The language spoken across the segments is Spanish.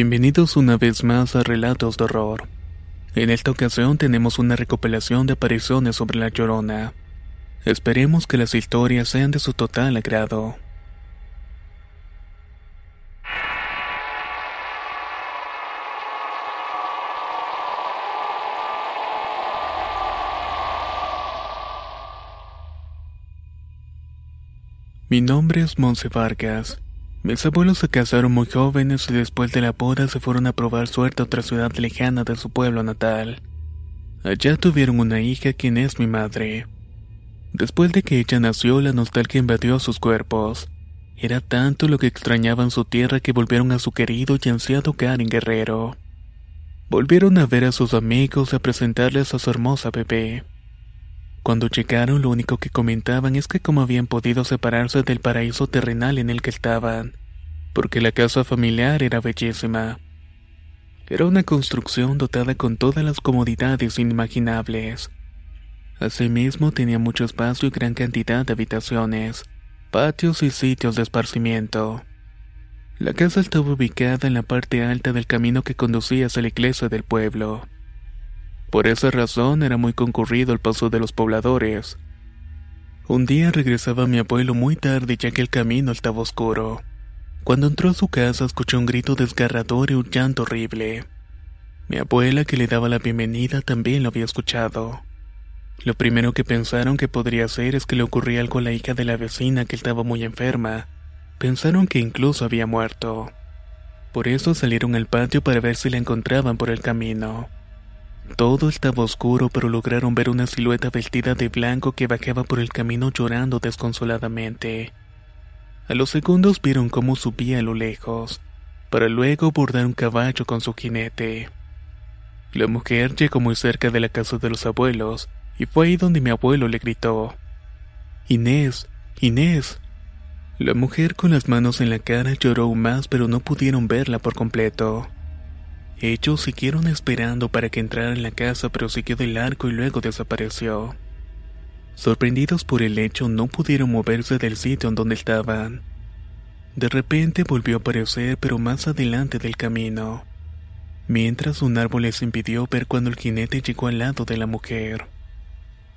Bienvenidos una vez más a Relatos de Horror. En esta ocasión tenemos una recopilación de apariciones sobre la Llorona. Esperemos que las historias sean de su total agrado. Mi nombre es Monse Vargas. Mis abuelos se casaron muy jóvenes y después de la boda se fueron a probar suerte a otra ciudad lejana de su pueblo natal. Allá tuvieron una hija quien es mi madre. Después de que ella nació, la nostalgia invadió sus cuerpos. Era tanto lo que extrañaban su tierra que volvieron a su querido y ansiado hogar en Guerrero. Volvieron a ver a sus amigos y a presentarles a su hermosa bebé. Cuando llegaron lo único que comentaban es que cómo habían podido separarse del paraíso terrenal en el que estaban, porque la casa familiar era bellísima. Era una construcción dotada con todas las comodidades inimaginables. Asimismo tenía mucho espacio y gran cantidad de habitaciones, patios y sitios de esparcimiento. La casa estaba ubicada en la parte alta del camino que conducía hacia la iglesia del pueblo. Por esa razón era muy concurrido el paso de los pobladores. Un día regresaba mi abuelo muy tarde ya que el camino estaba oscuro. Cuando entró a su casa escuchó un grito desgarrador y un llanto horrible. Mi abuela que le daba la bienvenida también lo había escuchado. Lo primero que pensaron que podría ser es que le ocurría algo a la hija de la vecina que estaba muy enferma. Pensaron que incluso había muerto. Por eso salieron al patio para ver si la encontraban por el camino. Todo estaba oscuro, pero lograron ver una silueta vestida de blanco que bajaba por el camino llorando desconsoladamente. A los segundos vieron cómo subía a lo lejos, para luego bordar un caballo con su jinete. La mujer llegó muy cerca de la casa de los abuelos, y fue ahí donde mi abuelo le gritó. Inés, Inés. La mujer con las manos en la cara lloró más, pero no pudieron verla por completo. Ellos siguieron esperando para que entrara en la casa, pero siguió del arco y luego desapareció. Sorprendidos por el hecho, no pudieron moverse del sitio en donde estaban. De repente volvió a aparecer, pero más adelante del camino. Mientras un árbol les impidió ver cuando el jinete llegó al lado de la mujer.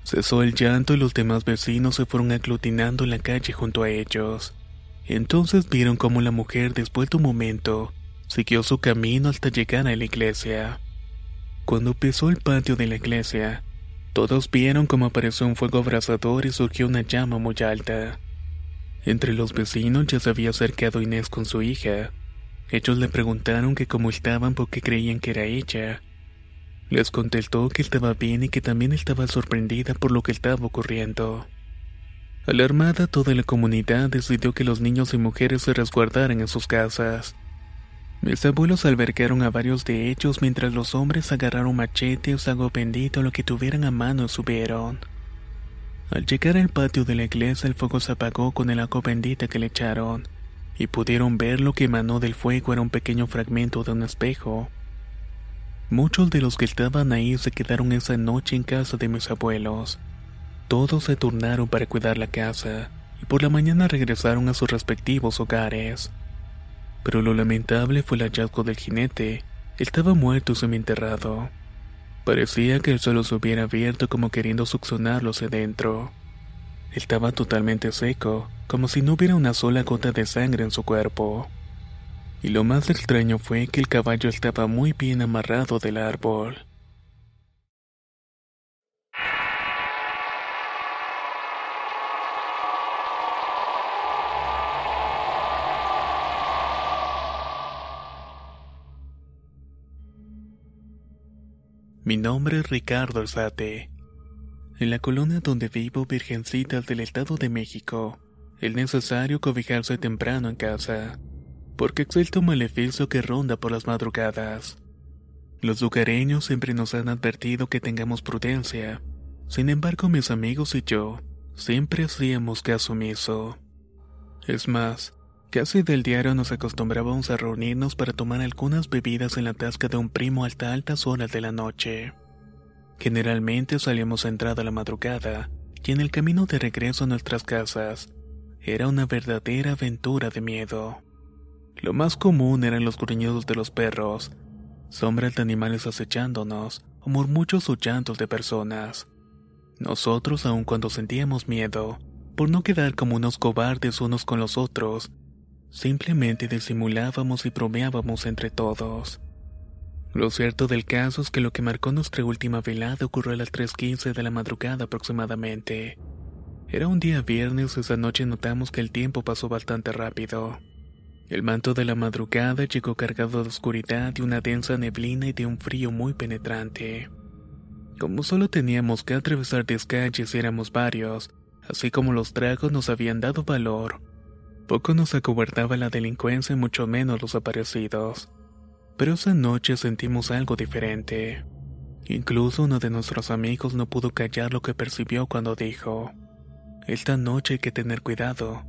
Cesó el llanto y los demás vecinos se fueron aglutinando en la calle junto a ellos. Entonces vieron cómo la mujer, después de un momento, siguió su camino hasta llegar a la iglesia. Cuando pisó el patio de la iglesia, todos vieron cómo apareció un fuego abrasador y surgió una llama muy alta. Entre los vecinos ya se había acercado Inés con su hija. Ellos le preguntaron que cómo estaban porque creían que era ella. Les contestó que estaba bien y que también estaba sorprendida por lo que estaba ocurriendo. Alarmada toda la comunidad decidió que los niños y mujeres se resguardaran en sus casas. Mis abuelos albergaron a varios de ellos mientras los hombres agarraron machetes, algo bendito, lo que tuvieran a mano subieron. Al llegar al patio de la iglesia el fuego se apagó con el agua bendita que le echaron, y pudieron ver lo que emanó del fuego era un pequeño fragmento de un espejo. Muchos de los que estaban ahí se quedaron esa noche en casa de mis abuelos. Todos se turnaron para cuidar la casa, y por la mañana regresaron a sus respectivos hogares. Pero lo lamentable fue el hallazgo del jinete. Estaba muerto semienterrado. Parecía que el suelo se hubiera abierto como queriendo succionarlo hacia dentro. Estaba totalmente seco, como si no hubiera una sola gota de sangre en su cuerpo. Y lo más extraño fue que el caballo estaba muy bien amarrado del árbol. Mi nombre es Ricardo Alzate. En la colonia donde vivo, Virgencitas del Estado de México, es necesario cobijarse temprano en casa, porque existe un maleficio que ronda por las madrugadas. Los lugareños siempre nos han advertido que tengamos prudencia. Sin embargo, mis amigos y yo siempre hacíamos caso omiso. Es más, casi del diario nos acostumbrábamos a reunirnos para tomar algunas bebidas en la tasca de un primo hasta altas horas de la noche. Generalmente salíamos a entrada a la madrugada, y en el camino de regreso a nuestras casas, era una verdadera aventura de miedo. Lo más común eran los gruñidos de los perros, sombras de animales acechándonos, o murmullos o llantos de personas. Nosotros, aun cuando sentíamos miedo, por no quedar como unos cobardes unos con los otros, simplemente disimulábamos y bromeábamos entre todos. Lo cierto del caso es que lo que marcó nuestra última velada ocurrió a las 3.15 de la madrugada aproximadamente. Era un día viernes y esa noche notamos que el tiempo pasó bastante rápido. El manto de la madrugada llegó cargado de oscuridad y una densa neblina y de un frío muy penetrante. Como solo teníamos que atravesar 10 calles y éramos varios, así como los tragos nos habían dado valor, poco nos acobardaba la delincuencia y mucho menos los aparecidos. Pero esa noche sentimos algo diferente. Incluso uno de nuestros amigos no pudo callar lo que percibió cuando dijo, Esta noche hay que tener cuidado,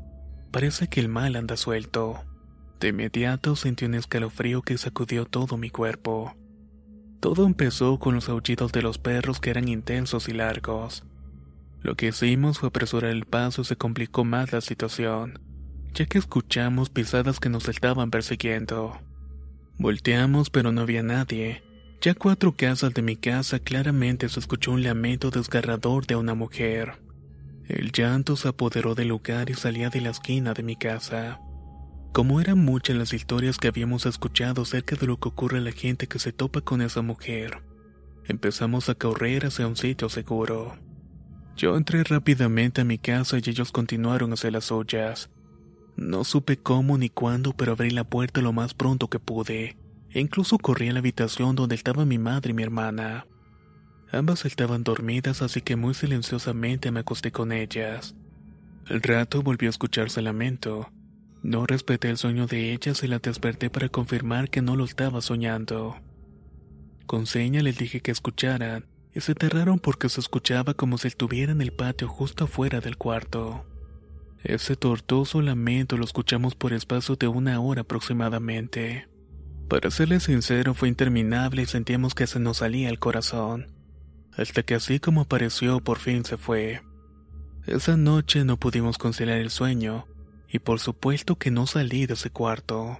parece que el mal anda suelto. De inmediato sentí un escalofrío que sacudió todo mi cuerpo. Todo empezó con los aullidos de los perros que eran intensos y largos. Lo que hicimos fue apresurar el paso y se complicó más la situación, ya que escuchamos pisadas que nos estaban persiguiendo. Volteamos pero no había nadie. Ya cuatro casas de mi casa claramente se escuchó un lamento desgarrador de una mujer. El llanto se apoderó del lugar y salía de la esquina de mi casa. Como eran muchas las historias que habíamos escuchado acerca de lo que ocurre a la gente que se topa con esa mujer, empezamos a correr hacia un sitio seguro. Yo entré rápidamente a mi casa y ellos continuaron hacia las ollas. No supe cómo ni cuándo, pero abrí la puerta lo más pronto que pude, e incluso corrí a la habitación donde estaban mi madre y mi hermana. Ambas estaban dormidas, así que muy silenciosamente me acosté con ellas. Al rato volvió a escucharse el lamento, no respeté el sueño de ellas y la desperté para confirmar que no lo estaba soñando. Con seña les dije que escucharan, y se aterraron porque se escuchaba como si estuviera en el patio justo afuera del cuarto. Ese tortuoso lamento lo escuchamos por espacio de una hora aproximadamente. Para serles sincero, fue interminable y sentíamos que se nos salía el corazón. Hasta que así como apareció, por fin se fue. Esa noche no pudimos conciliar el sueño, y por supuesto que no salí de ese cuarto.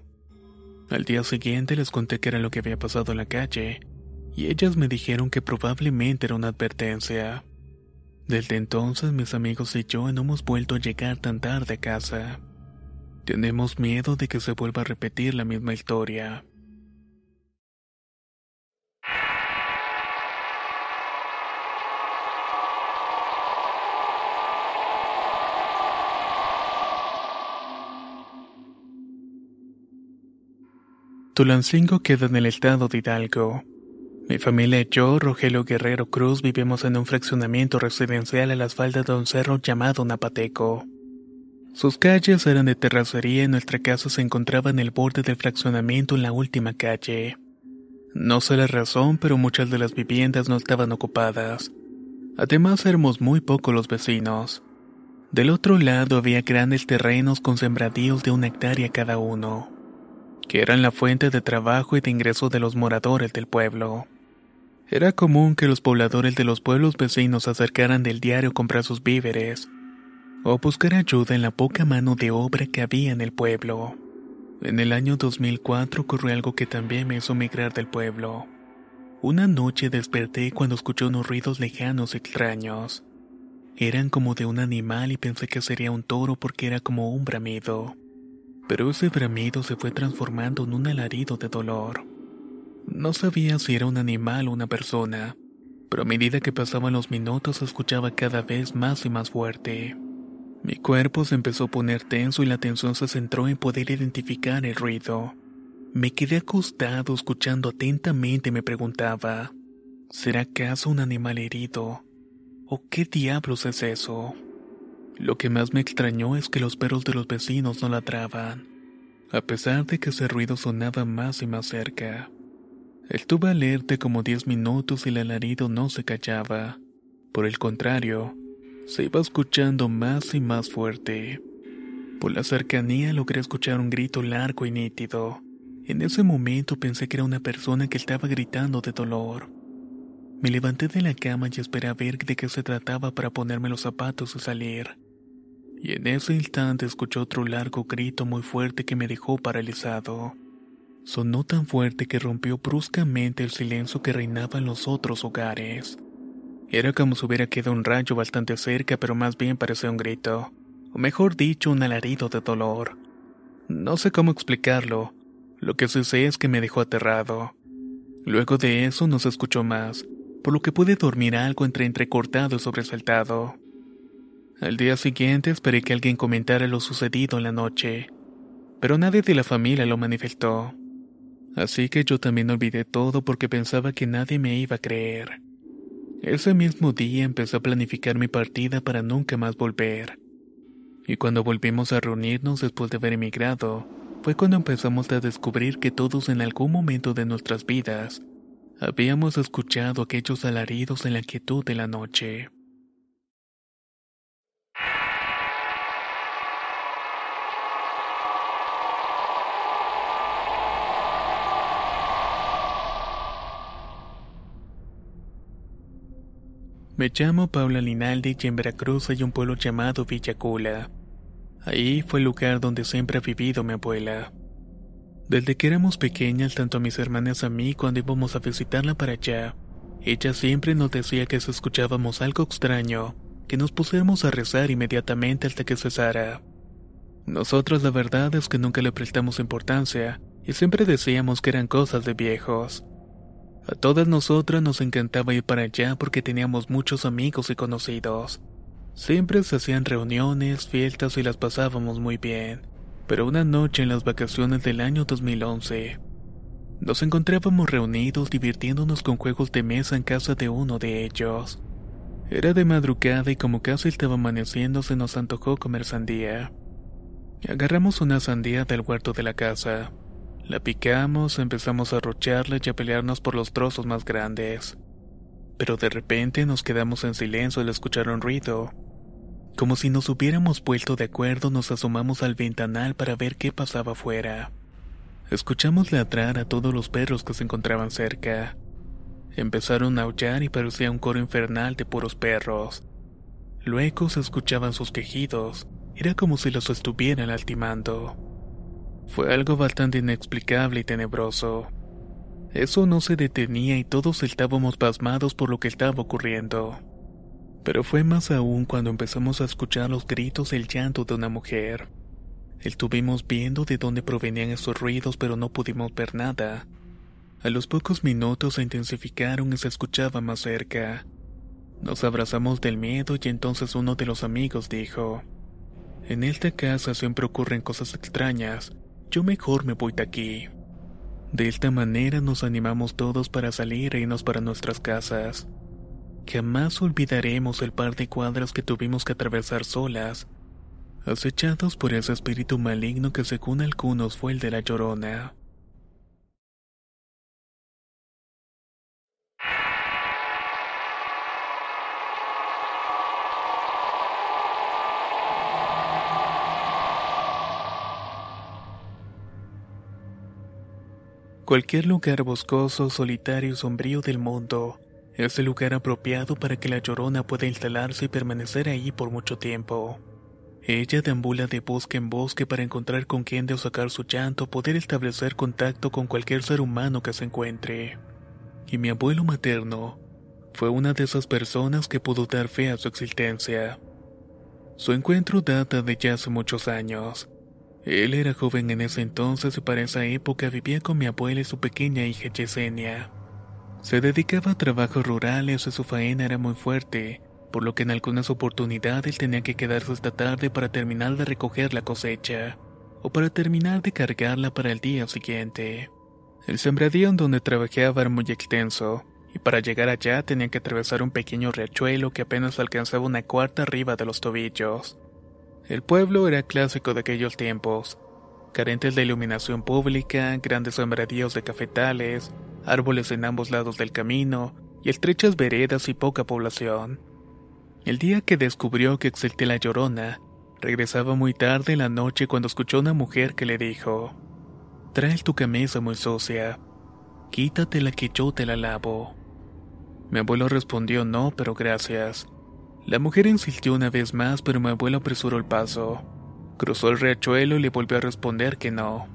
Al día siguiente les conté qué era lo que había pasado en la calle, y ellas me dijeron que probablemente era una advertencia. Desde entonces mis amigos y yo no hemos vuelto a llegar tan tarde a casa. Tenemos miedo de que se vuelva a repetir la misma historia. Tulancingo queda en el estado de Hidalgo. Mi familia y yo, Rogelio Guerrero Cruz, vivimos en un fraccionamiento residencial a las faldas de un cerro llamado Napateco. Sus calles eran de terracería y nuestra casa se encontraba en el borde del fraccionamiento en la última calle. No sé la razón, pero muchas de las viviendas no estaban ocupadas. Además éramos muy pocos los vecinos. Del otro lado había grandes terrenos con sembradíos de una hectárea cada uno que eran la fuente de trabajo y de ingreso de los moradores del pueblo. Era común que los pobladores de los pueblos vecinos se acercaran del diario a comprar sus víveres o buscar ayuda en la poca mano de obra que había en el pueblo. En el año 2004 ocurrió algo que también me hizo migrar del pueblo. Una noche desperté cuando escuché unos ruidos lejanos extraños. Eran como de un animal y pensé que sería un toro porque era como un bramido pero ese bramido se fue transformando en un alarido de dolor. No sabía si era un animal o una persona, pero a medida que pasaban los minutos escuchaba cada vez más y más fuerte. Mi cuerpo se empezó a poner tenso y la tensión se centró en poder identificar el ruido. Me quedé acostado escuchando atentamente y me preguntaba, ¿Será acaso un animal herido? ¿O qué diablos es eso? Lo que más me extrañó es que los perros de los vecinos no ladraban, a pesar de que ese ruido sonaba más y más cerca. Estuve alerta como diez minutos y el alarido no se callaba. Por el contrario, se iba escuchando más y más fuerte. Por la cercanía logré escuchar un grito largo y nítido. En ese momento pensé que era una persona que estaba gritando de dolor. Me levanté de la cama y esperé a ver de qué se trataba para ponerme los zapatos y salir. Y en ese instante escuché otro largo grito muy fuerte que me dejó paralizado. Sonó tan fuerte que rompió bruscamente el silencio que reinaba en los otros hogares. Era como si hubiera quedado un rayo bastante cerca, pero más bien parecía un grito, o mejor dicho, un alarido de dolor. No sé cómo explicarlo, lo que sí sé es que me dejó aterrado. Luego de eso no se escuchó más, por lo que pude dormir algo entre entrecortado y sobresaltado. Al día siguiente esperé que alguien comentara lo sucedido en la noche, pero nadie de la familia lo manifestó. Así que yo también olvidé todo porque pensaba que nadie me iba a creer. Ese mismo día empecé a planificar mi partida para nunca más volver. Y cuando volvimos a reunirnos después de haber emigrado, fue cuando empezamos a descubrir que todos en algún momento de nuestras vidas habíamos escuchado aquellos alaridos en la quietud de la noche. Me llamo Paula Linaldi y en Veracruz hay un pueblo llamado Villacula. Ahí fue el lugar donde siempre ha vivido mi abuela. Desde que éramos pequeñas, tanto a mis hermanas a mí cuando íbamos a visitarla para allá, ella siempre nos decía que si escuchábamos algo extraño, que nos pusiéramos a rezar inmediatamente hasta que cesara. Nosotros la verdad es que nunca le prestamos importancia y siempre decíamos que eran cosas de viejos. A todas nosotras nos encantaba ir para allá porque teníamos muchos amigos y conocidos. Siempre se hacían reuniones, fiestas y las pasábamos muy bien. Pero una noche en las vacaciones del año 2011, nos encontrábamos reunidos divirtiéndonos con juegos de mesa en casa de uno de ellos. Era de madrugada y como casi estaba amaneciendo se nos antojó comer sandía. Agarramos una sandía del huerto de la casa. La picamos, empezamos a rocharla y a pelearnos por los trozos más grandes. Pero de repente nos quedamos en silencio al escuchar un ruido. Como si nos hubiéramos puesto de acuerdo, nos asomamos al ventanal para ver qué pasaba afuera. Escuchamos ladrar a todos los perros que se encontraban cerca. Empezaron a aullar y parecía un coro infernal de puros perros. Luego se escuchaban sus quejidos. Era como si los estuvieran lastimando. Fue algo bastante inexplicable y tenebroso. Eso no se detenía y todos estábamos pasmados por lo que estaba ocurriendo. Pero fue más aún cuando empezamos a escuchar los gritos y el llanto de una mujer. Estuvimos viendo de dónde provenían esos ruidos pero no pudimos ver nada. A los pocos minutos se intensificaron y se escuchaba más cerca. Nos abrazamos del miedo y entonces uno de los amigos dijo, En esta casa siempre ocurren cosas extrañas, yo mejor me voy de aquí. De esta manera nos animamos todos para salir e irnos para nuestras casas. Jamás olvidaremos el par de cuadras que tuvimos que atravesar solas, acechados por ese espíritu maligno que según algunos fue el de la llorona. Cualquier lugar boscoso, solitario y sombrío del mundo es el lugar apropiado para que la llorona pueda instalarse y permanecer ahí por mucho tiempo. Ella deambula de bosque en bosque para encontrar con quien de sacar su llanto, poder establecer contacto con cualquier ser humano que se encuentre. Y mi abuelo materno fue una de esas personas que pudo dar fe a su existencia. Su encuentro data de ya hace muchos años. Él era joven en ese entonces y para esa época vivía con mi abuela y su pequeña hija Yesenia. Se dedicaba a trabajos rurales y su faena era muy fuerte, por lo que en algunas oportunidades tenía que quedarse hasta tarde para terminar de recoger la cosecha, o para terminar de cargarla para el día siguiente. El sembradío en donde trabajaba era muy extenso, y para llegar allá tenían que atravesar un pequeño riachuelo que apenas alcanzaba una cuarta arriba de los tobillos. El pueblo era clásico de aquellos tiempos, carentes de iluminación pública, grandes sembradíos de cafetales, árboles en ambos lados del camino y estrechas veredas y poca población. El día que descubrió que existía la llorona, regresaba muy tarde en la noche cuando escuchó a una mujer que le dijo: Traes tu camisa muy sucia. Quítatela que yo te la lavo. Mi abuelo respondió no, pero gracias. La mujer insistió una vez más, pero mi abuelo apresuró el paso. Cruzó el riachuelo y le volvió a responder que no.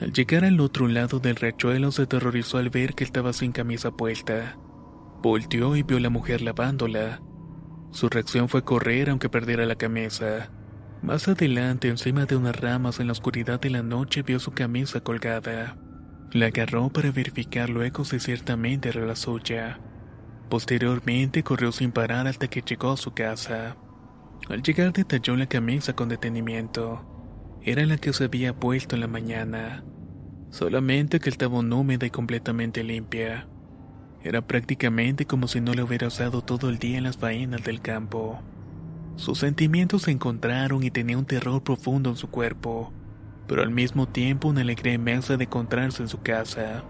Al llegar al otro lado del riachuelo se aterrorizó al ver que estaba sin camisa puesta. Volteó y vio a la mujer lavándola. Su reacción fue correr aunque perdiera la camisa. Más adelante, encima de unas ramas en la oscuridad de la noche, vio su camisa colgada. La agarró para verificar luego si ciertamente era la suya. Posteriormente corrió sin parar hasta que llegó a su casa. Al llegar detalló la camisa con detenimiento. Era la que se había puesto en la mañana, solamente que estaba húmeda y completamente limpia. Era prácticamente como si no le hubiera usado todo el día en las faenas del campo. Sus sentimientos se encontraron y tenía un terror profundo en su cuerpo, pero al mismo tiempo una alegría inmensa de encontrarse en su casa.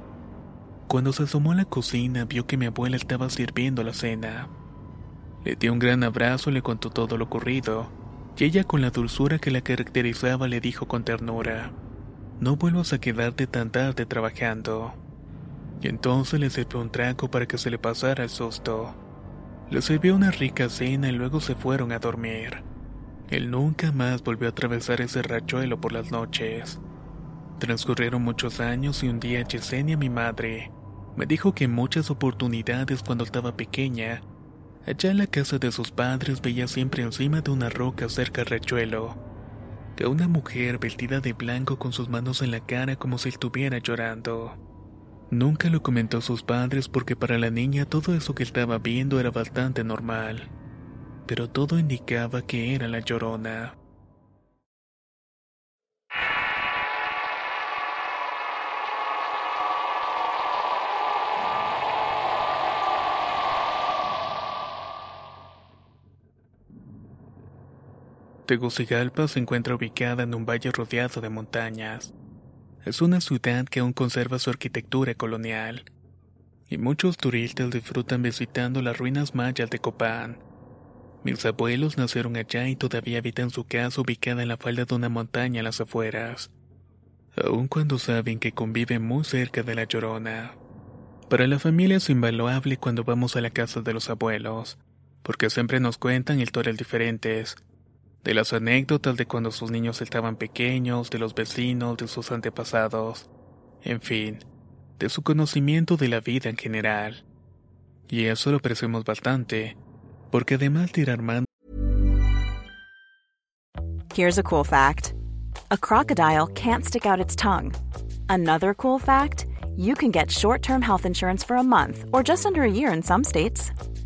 Cuando se asomó a la cocina vio que mi abuela estaba sirviendo la cena. Le dio un gran abrazo y le contó todo lo ocurrido, y ella con la dulzura que la caracterizaba le dijo con ternura, no vuelvas a quedarte tan tarde trabajando. Y entonces le sirvió un trago para que se le pasara el susto. Le sirvió una rica cena y luego se fueron a dormir. Él nunca más volvió a atravesar ese rachuelo por las noches. Transcurrieron muchos años y un día Yesenia, mi madre, me dijo que en muchas oportunidades cuando estaba pequeña, allá en la casa de sus padres veía siempre encima de una roca cerca del riachuelo, que una mujer vestida de blanco con sus manos en la cara como si estuviera llorando. Nunca lo comentó a sus padres porque para la niña todo eso que estaba viendo era bastante normal, pero todo indicaba que era la llorona. Tegucigalpa se encuentra ubicada en un valle rodeado de montañas. Es una ciudad que aún conserva su arquitectura colonial, y muchos turistas disfrutan visitando las ruinas mayas de Copán. Mis abuelos nacieron allá y todavía habitan su casa ubicada en la falda de una montaña a las afueras, aun cuando saben que conviven muy cerca de la Llorona. Para la familia es invaluable cuando vamos a la casa de los abuelos, porque siempre nos cuentan historias diferentes, de las anécdotas de cuando sus niños estaban pequeños, de los vecinos, de sus antepasados, en fin, de su conocimiento de la vida en general. Y eso lo apreciamos bastante, porque además de ir armando. Here's a cool fact: a crocodile can't stick out its tongue. Another cool fact: you can get short-term health insurance for a month or just under a year in some states.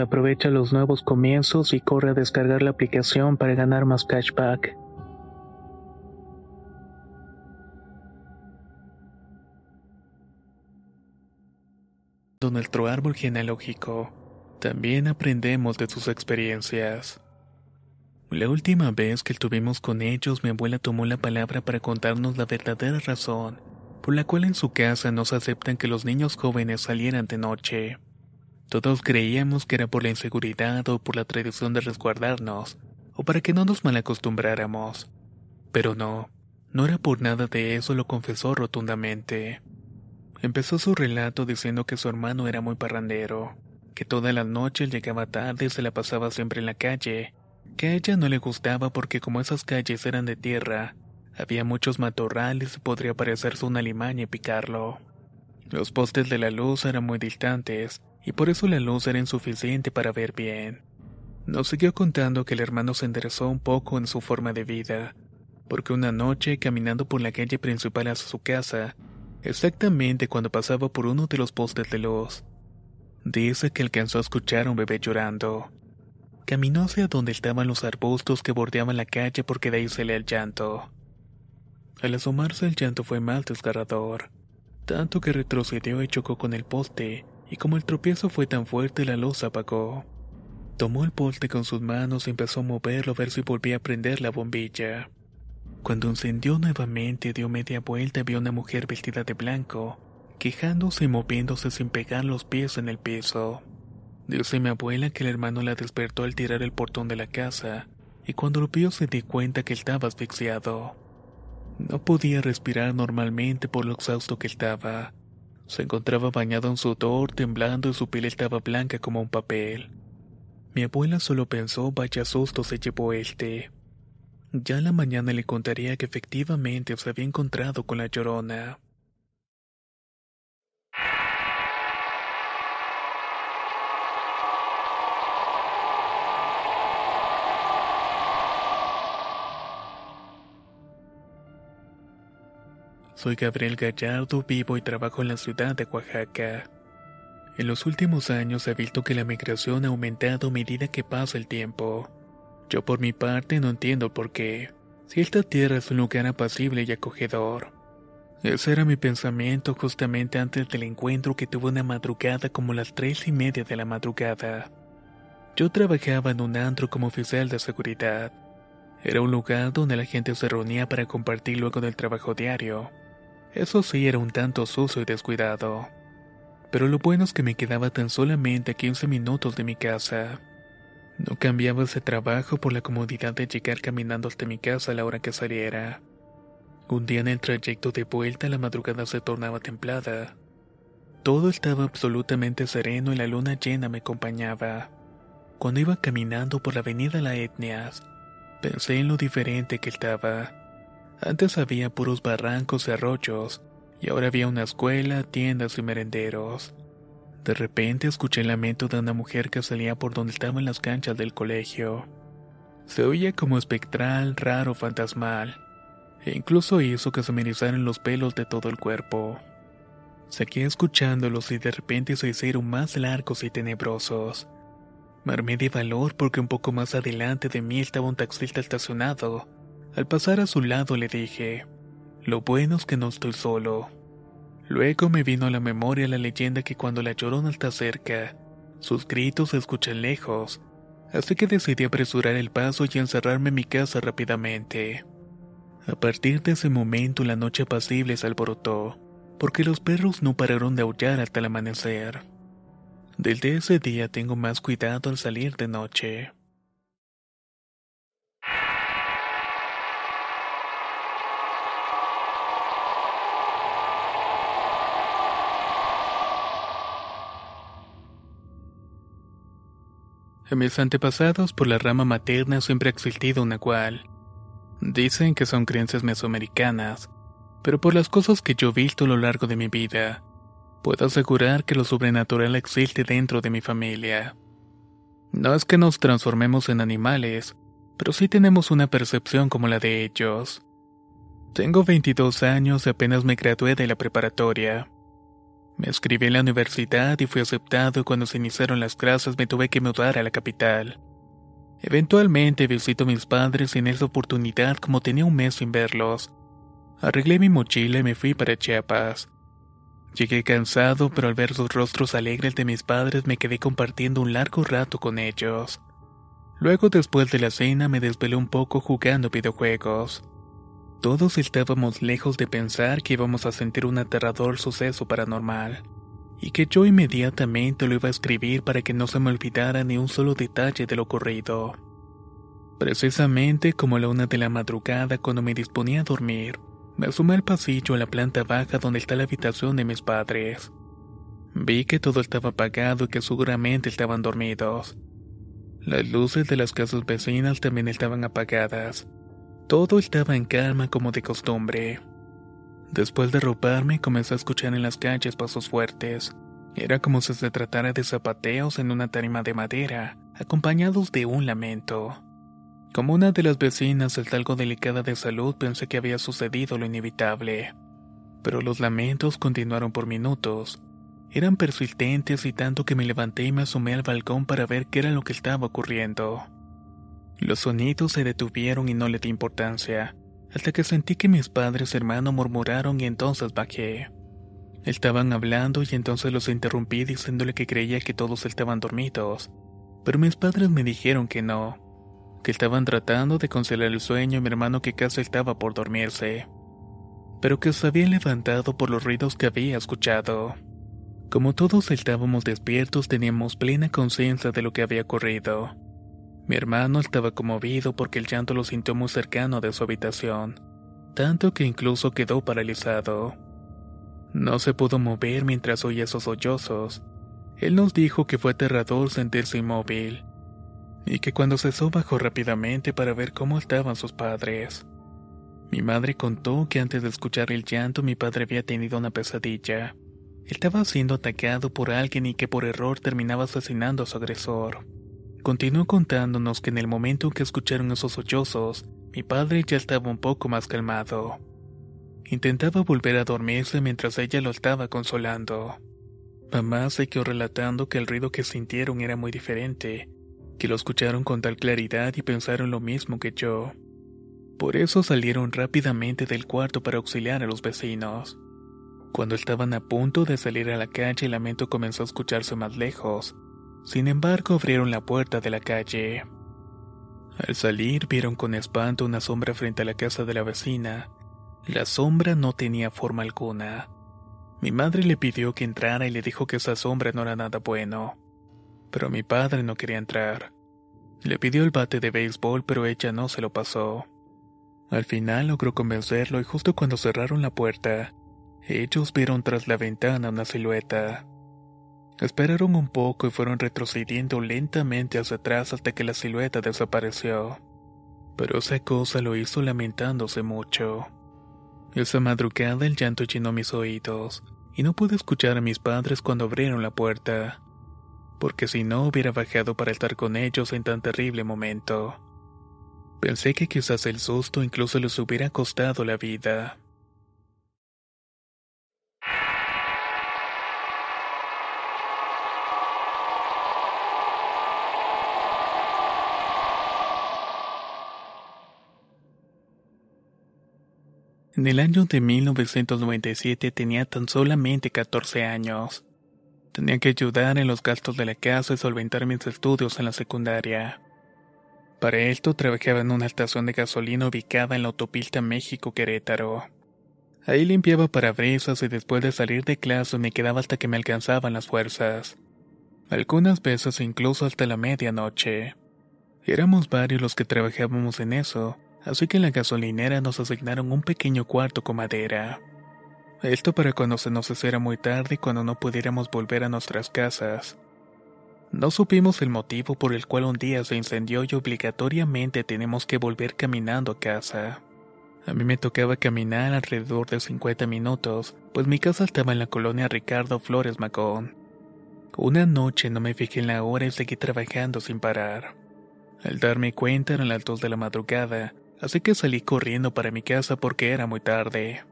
Aprovecha los nuevos comienzos y corre a descargar la aplicación para ganar más cashback. De nuestro árbol genealógico, también aprendemos de sus experiencias. La última vez que estuvimos con ellos, mi abuela tomó la palabra para contarnos la verdadera razón por la cual en su casa no se aceptan que los niños jóvenes salieran de noche. Todos creíamos que era por la inseguridad o por la tradición de resguardarnos, o para que no nos malacostumbráramos. Pero no, no era por nada de eso, lo confesó rotundamente. Empezó su relato diciendo que su hermano era muy parrandero, que toda la noche llegaba tarde y se la pasaba siempre en la calle, que a ella no le gustaba porque como esas calles eran de tierra, había muchos matorrales y podría parecerse una limaña y picarlo. Los postes de la luz eran muy distantes, y por eso la luz era insuficiente para ver bien. Nos siguió contando que el hermano se enderezó un poco en su forma de vida, porque una noche, caminando por la calle principal hacia su casa, exactamente cuando pasaba por uno de los postes de luz, dice que alcanzó a escuchar a un bebé llorando. Caminó hacia donde estaban los arbustos que bordeaban la calle porque de ahí el llanto. Al asomarse el llanto fue más desgarrador, tanto que retrocedió y chocó con el poste, y como el tropiezo fue tan fuerte la luz apagó. Tomó el poste con sus manos y empezó a moverlo a ver si volvía a prender la bombilla. Cuando encendió nuevamente dio media vuelta y vio una mujer vestida de blanco, quejándose y moviéndose sin pegar los pies en el piso. Dice mi abuela que el hermano la despertó al tirar el portón de la casa, y cuando lo vio se dio cuenta que estaba asfixiado. No podía respirar normalmente por lo exhausto que estaba. Se encontraba bañado en sudor, temblando y su piel estaba blanca como un papel. Mi abuela solo pensó vaya susto se llevó este. Ya en la mañana le contaría que efectivamente se había encontrado con la llorona. Soy Gabriel Gallardo, vivo y trabajo en la ciudad de Oaxaca. En los últimos años he visto que la migración ha aumentado a medida que pasa el tiempo. Yo por mi parte no entiendo por qué, si esta tierra es un lugar apacible y acogedor. Ese era mi pensamiento justamente antes del encuentro que tuve una madrugada como las tres y media de la madrugada. Yo trabajaba en un antro como oficial de seguridad. Era un lugar donde la gente se reunía para compartir luego del trabajo diario. Eso sí era un tanto sucio y descuidado. Pero lo bueno es que me quedaba tan solamente a 15 minutos de mi casa. No cambiaba ese trabajo por la comodidad de llegar caminando hasta mi casa a la hora que saliera. Un día en el trayecto de vuelta la madrugada se tornaba templada. Todo estaba absolutamente sereno y la luna llena me acompañaba. Cuando iba caminando por la avenida La Etnias, pensé en lo diferente que estaba. Antes había puros barrancos y arroyos, y ahora había una escuela, tiendas y merenderos. De repente escuché el lamento de una mujer que salía por donde estaban las canchas del colegio. Se oía como espectral, raro, fantasmal. e incluso hizo que se me erizaran los pelos de todo el cuerpo. Seguí escuchándolos y de repente se hicieron más largos y tenebrosos. Me armé de valor porque un poco más adelante de mí estaba un taxista estacionado. Al pasar a su lado le dije, lo bueno es que no estoy solo. Luego me vino a la memoria la leyenda que cuando la llorona está cerca, sus gritos se escuchan lejos, así que decidí apresurar el paso y encerrarme en mi casa rápidamente. A partir de ese momento la noche apacible se alborotó, porque los perros no pararon de aullar hasta el amanecer. Desde ese día tengo más cuidado al salir de noche. En mis antepasados por la rama materna siempre ha existido una cual. Dicen que son creencias mesoamericanas, pero por las cosas que yo he visto a lo largo de mi vida, puedo asegurar que lo sobrenatural existe dentro de mi familia. No es que nos transformemos en animales, pero sí tenemos una percepción como la de ellos. Tengo 22 años y apenas me gradué de la preparatoria. Me escribí en la universidad y fui aceptado cuando se iniciaron las clases me tuve que mudar a la capital. Eventualmente visito a mis padres y en esa oportunidad como tenía un mes sin verlos, arreglé mi mochila y me fui para Chiapas. Llegué cansado, pero al ver sus rostros alegres de mis padres me quedé compartiendo un largo rato con ellos. Luego después de la cena me desvelé un poco jugando videojuegos. Todos estábamos lejos de pensar que íbamos a sentir un aterrador suceso paranormal, y que yo inmediatamente lo iba a escribir para que no se me olvidara ni un solo detalle de lo ocurrido. Precisamente como a la una de la madrugada cuando me disponía a dormir, me asomé al pasillo a la planta baja donde está la habitación de mis padres. Vi que todo estaba apagado y que seguramente estaban dormidos. Las luces de las casas vecinas también estaban apagadas todo estaba en calma como de costumbre. Después de roparme, comencé a escuchar en las calles pasos fuertes. Era como si se tratara de zapateos en una tarima de madera, acompañados de un lamento. Como una de las vecinas está algo delicada de salud, pensé que había sucedido lo inevitable. Pero los lamentos continuaron por minutos. Eran persistentes y tanto que me levanté y me asomé al balcón para ver qué era lo que estaba ocurriendo. Los sonidos se detuvieron y no le di importancia, hasta que sentí que mis padres hermanos murmuraron y entonces bajé. Estaban hablando y entonces los interrumpí diciéndole que creía que todos estaban dormidos, pero mis padres me dijeron que no, que estaban tratando de conciliar el sueño y mi hermano que casi estaba por dormirse, pero que se había levantado por los ruidos que había escuchado. Como todos estábamos despiertos teníamos plena conciencia de lo que había ocurrido. Mi hermano estaba conmovido porque el llanto lo sintió muy cercano de su habitación, tanto que incluso quedó paralizado. No se pudo mover mientras oía esos sollozos. Él nos dijo que fue aterrador sentirse inmóvil, y que cuando cesó bajó rápidamente para ver cómo estaban sus padres. Mi madre contó que antes de escuchar el llanto mi padre había tenido una pesadilla. Estaba siendo atacado por alguien y que por error terminaba asesinando a su agresor. Continuó contándonos que en el momento en que escucharon esos sollozos, mi padre ya estaba un poco más calmado. Intentaba volver a dormirse mientras ella lo estaba consolando. Mamá se quedó relatando que el ruido que sintieron era muy diferente, que lo escucharon con tal claridad y pensaron lo mismo que yo. Por eso salieron rápidamente del cuarto para auxiliar a los vecinos. Cuando estaban a punto de salir a la calle, el lamento comenzó a escucharse más lejos, sin embargo, abrieron la puerta de la calle. Al salir, vieron con espanto una sombra frente a la casa de la vecina. La sombra no tenía forma alguna. Mi madre le pidió que entrara y le dijo que esa sombra no era nada bueno. Pero mi padre no quería entrar. Le pidió el bate de béisbol, pero ella no se lo pasó. Al final logró convencerlo y justo cuando cerraron la puerta, ellos vieron tras la ventana una silueta. Esperaron un poco y fueron retrocediendo lentamente hacia atrás hasta que la silueta desapareció. Pero esa cosa lo hizo lamentándose mucho. Esa madrugada el llanto llenó mis oídos, y no pude escuchar a mis padres cuando abrieron la puerta, porque si no hubiera bajado para estar con ellos en tan terrible momento. Pensé que quizás el susto incluso les hubiera costado la vida. En el año de 1997 tenía tan solamente 14 años. Tenía que ayudar en los gastos de la casa y solventar mis estudios en la secundaria. Para esto trabajaba en una estación de gasolina ubicada en la autopista México-Querétaro. Ahí limpiaba parabrisas y después de salir de clase me quedaba hasta que me alcanzaban las fuerzas. Algunas veces incluso hasta la medianoche. Éramos varios los que trabajábamos en eso, así que en la gasolinera nos asignaron un pequeño cuarto con madera. Esto para cuando se nos hiciera muy tarde y cuando no pudiéramos volver a nuestras casas. No supimos el motivo por el cual un día se incendió y obligatoriamente tenemos que volver caminando a casa. A mí me tocaba caminar alrededor de 50 minutos, pues mi casa estaba en la colonia Ricardo Flores Macón. Una noche no me fijé en la hora y seguí trabajando sin parar. Al darme cuenta eran las 2 de la madrugada, así que salí corriendo para mi casa porque era muy tarde.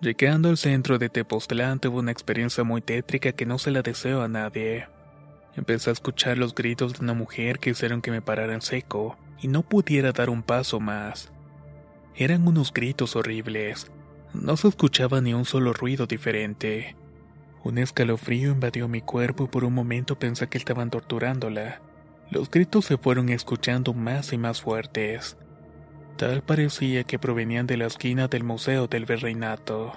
Llegando al centro de Tepoztlán tuve una experiencia muy tétrica que no se la deseo a nadie. Empecé a escuchar los gritos de una mujer que hicieron que me parara en seco y no pudiera dar un paso más. Eran unos gritos horribles. No se escuchaba ni un solo ruido diferente. Un escalofrío invadió mi cuerpo y por un momento pensé que estaban torturándola. Los gritos se fueron escuchando más y más fuertes. Tal parecía que provenían de la esquina del Museo del Virreinato.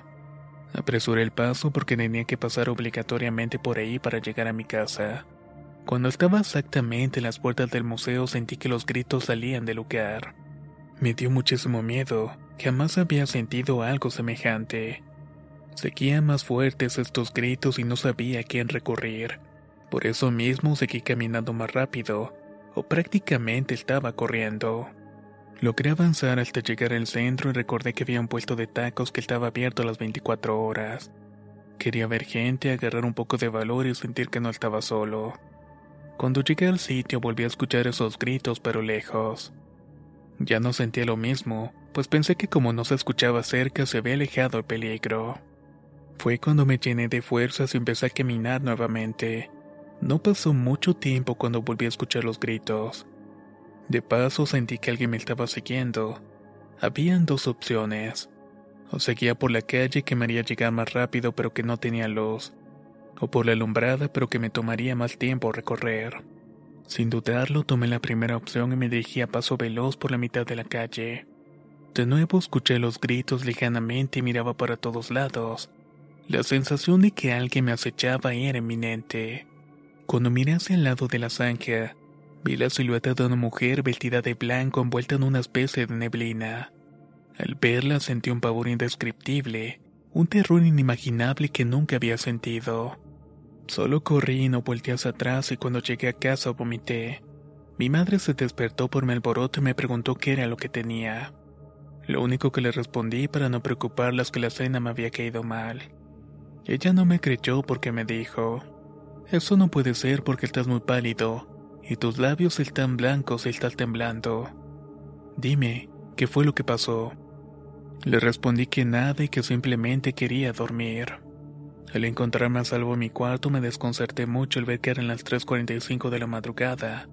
Apresuré el paso porque tenía que pasar obligatoriamente por ahí para llegar a mi casa. Cuando estaba exactamente en las puertas del museo sentí que los gritos salían del lugar. Me dio muchísimo miedo, jamás había sentido algo semejante. Seguían más fuertes estos gritos y no sabía a quién recurrir. Por eso mismo seguí caminando más rápido, o prácticamente estaba corriendo. Logré avanzar hasta llegar al centro y recordé que había un puesto de tacos que estaba abierto a las 24 horas. Quería ver gente, agarrar un poco de valor y sentir que no estaba solo. Cuando llegué al sitio volví a escuchar esos gritos pero lejos. Ya no sentía lo mismo, pues pensé que como no se escuchaba cerca se había alejado el peligro. Fue cuando me llené de fuerzas y empecé a caminar nuevamente. No pasó mucho tiempo cuando volví a escuchar los gritos. De paso sentí que alguien me estaba siguiendo. Habían dos opciones. O seguía por la calle que me haría llegar más rápido pero que no tenía luz, o por la alumbrada pero que me tomaría más tiempo recorrer. Sin dudarlo, tomé la primera opción y me dirigí a paso veloz por la mitad de la calle. De nuevo escuché los gritos lejanamente y miraba para todos lados. La sensación de que alguien me acechaba era inminente. Cuando miré hacia el lado de la zanja, vi la silueta de una mujer vestida de blanco envuelta en una especie de neblina. Al verla sentí un pavor indescriptible, un terror inimaginable que nunca había sentido. Solo corrí y no volteé hacia atrás y cuando llegué a casa vomité. Mi madre se despertó por mi alboroto y me preguntó qué era lo que tenía. Lo único que le respondí para no preocuparla es que la cena me había caído mal. Ella no me creyó porque me dijo, eso no puede ser porque estás muy pálido y tus labios están blancos y estás temblando. Dime, ¿qué fue lo que pasó? Le respondí que nada y que simplemente quería dormir. Al encontrarme a salvo en mi cuarto me desconcerté mucho al ver que eran las 3.45 de la madrugada.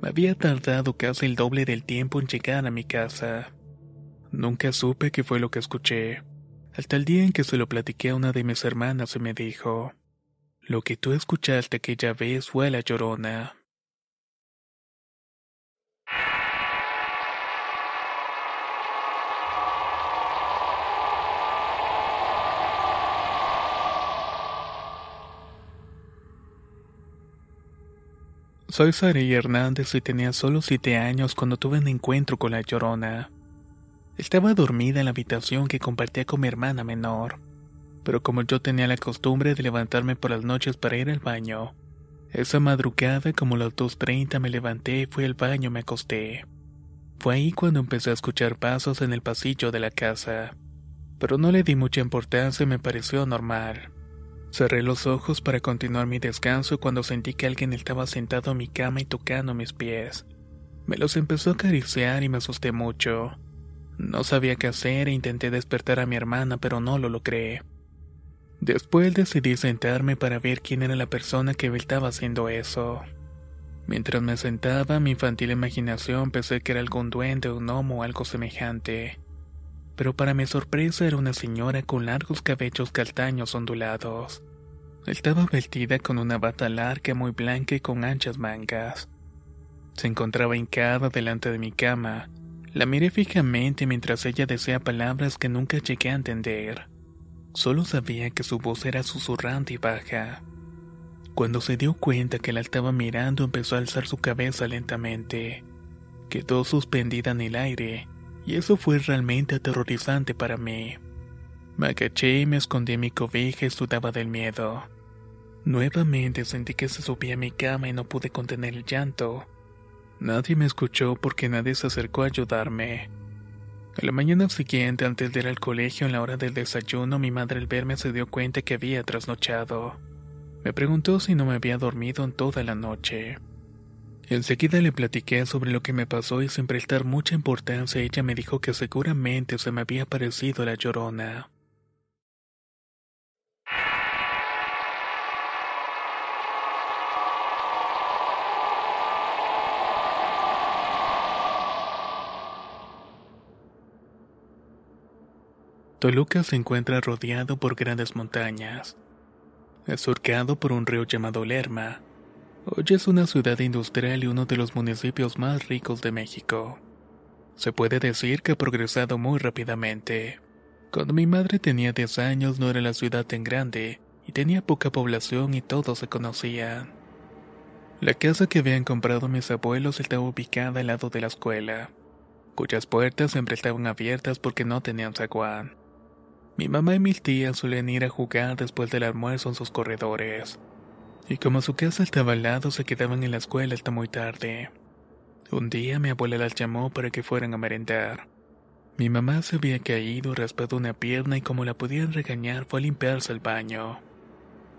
Me había tardado casi el doble del tiempo en llegar a mi casa. Nunca supe qué fue lo que escuché, hasta el día en que se lo platiqué a una de mis hermanas y me dijo, lo que tú escuchaste aquella vez fue la llorona. Soy Sari Hernández y tenía solo siete años cuando tuve un encuentro con la llorona. Estaba dormida en la habitación que compartía con mi hermana menor, pero como yo tenía la costumbre de levantarme por las noches para ir al baño, esa madrugada como las 2.30 me levanté, fui al baño y me acosté. Fue ahí cuando empecé a escuchar pasos en el pasillo de la casa, pero no le di mucha importancia y me pareció normal. Cerré los ojos para continuar mi descanso cuando sentí que alguien estaba sentado en mi cama y tocando mis pies. Me los empezó a acariciar y me asusté mucho. No sabía qué hacer e intenté despertar a mi hermana, pero no lo logré. Después decidí sentarme para ver quién era la persona que estaba haciendo eso. Mientras me sentaba, mi infantil imaginación pensé que era algún duende, un gnomo o algo semejante. Pero para mi sorpresa era una señora con largos cabellos castaños ondulados. Estaba vestida con una bata larga muy blanca y con anchas mangas. Se encontraba hincada delante de mi cama. La miré fijamente mientras ella decía palabras que nunca llegué a entender. Solo sabía que su voz era susurrante y baja. Cuando se dio cuenta que la estaba mirando empezó a alzar su cabeza lentamente. Quedó suspendida en el aire, y eso fue realmente aterrorizante para mí. Me agaché y me escondí en mi cobija y sudaba del miedo. Nuevamente sentí que se subía a mi cama y no pude contener el llanto. Nadie me escuchó porque nadie se acercó a ayudarme. A la mañana siguiente, antes de ir al colegio en la hora del desayuno, mi madre al verme se dio cuenta que había trasnochado. Me preguntó si no me había dormido en toda la noche. Enseguida le platiqué sobre lo que me pasó y sin prestar mucha importancia ella me dijo que seguramente se me había parecido la llorona. Toluca se encuentra rodeado por grandes montañas. Surcado por un río llamado Lerma. Hoy es una ciudad industrial y uno de los municipios más ricos de México. Se puede decir que ha progresado muy rápidamente. Cuando mi madre tenía 10 años no era la ciudad tan grande y tenía poca población y todos se conocían. La casa que habían comprado mis abuelos estaba ubicada al lado de la escuela, cuyas puertas siempre estaban abiertas porque no tenían zaguán. Mi mamá y mis tías suelen ir a jugar después del almuerzo en sus corredores. Y como su casa estaba al lado, se quedaban en la escuela hasta muy tarde. Un día mi abuela las llamó para que fueran a merendar. Mi mamá se había caído, raspado una pierna y como la podían regañar fue a limpiarse el baño.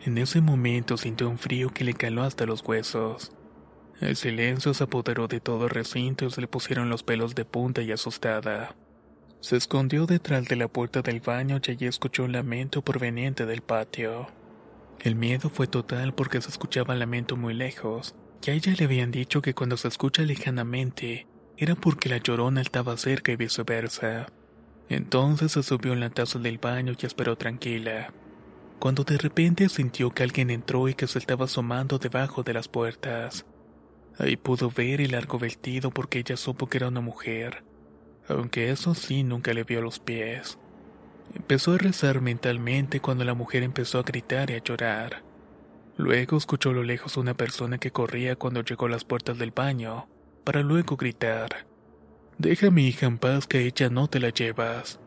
En ese momento sintió un frío que le caló hasta los huesos. El silencio se apoderó de todo el recinto y se le pusieron los pelos de punta y asustada. Se escondió detrás de la puerta del baño y allí escuchó un lamento proveniente del patio. El miedo fue total porque se escuchaba lamento muy lejos, y a ella le habían dicho que cuando se escucha lejanamente era porque la llorona estaba cerca y viceversa. Entonces se subió en la taza del baño y esperó tranquila. Cuando de repente sintió que alguien entró y que se estaba asomando debajo de las puertas. Ahí pudo ver el largo vestido porque ella supo que era una mujer aunque eso sí nunca le vio los pies. Empezó a rezar mentalmente cuando la mujer empezó a gritar y a llorar. Luego escuchó a lo lejos una persona que corría cuando llegó a las puertas del baño, para luego gritar, Deja a mi hija en paz que ella no te la llevas.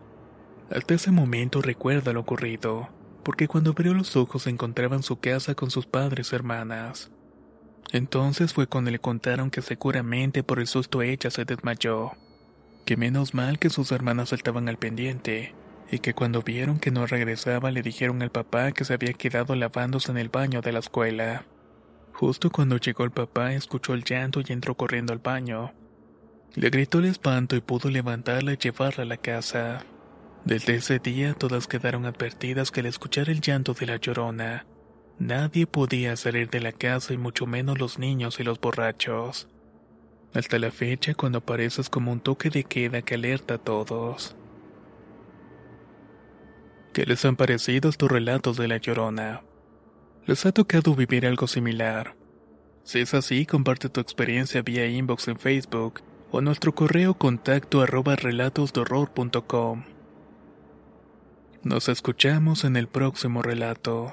Hasta ese momento recuerda lo ocurrido, porque cuando abrió los ojos se encontraba en su casa con sus padres y hermanas. Entonces fue cuando le contaron que seguramente por el susto ella se desmayó que menos mal que sus hermanas estaban al pendiente, y que cuando vieron que no regresaba le dijeron al papá que se había quedado lavándose en el baño de la escuela. Justo cuando llegó el papá escuchó el llanto y entró corriendo al baño. Le gritó el espanto y pudo levantarla y llevarla a la casa. Desde ese día todas quedaron advertidas que al escuchar el llanto de la llorona, nadie podía salir de la casa y mucho menos los niños y los borrachos hasta la fecha cuando apareces como un toque de queda que alerta a todos. ¿Qué les han parecido estos relatos de La Llorona? ¿Les ha tocado vivir algo similar? Si es así, comparte tu experiencia vía inbox en Facebook o nuestro correo contacto arroba relatosdorror.com. Nos escuchamos en el próximo relato.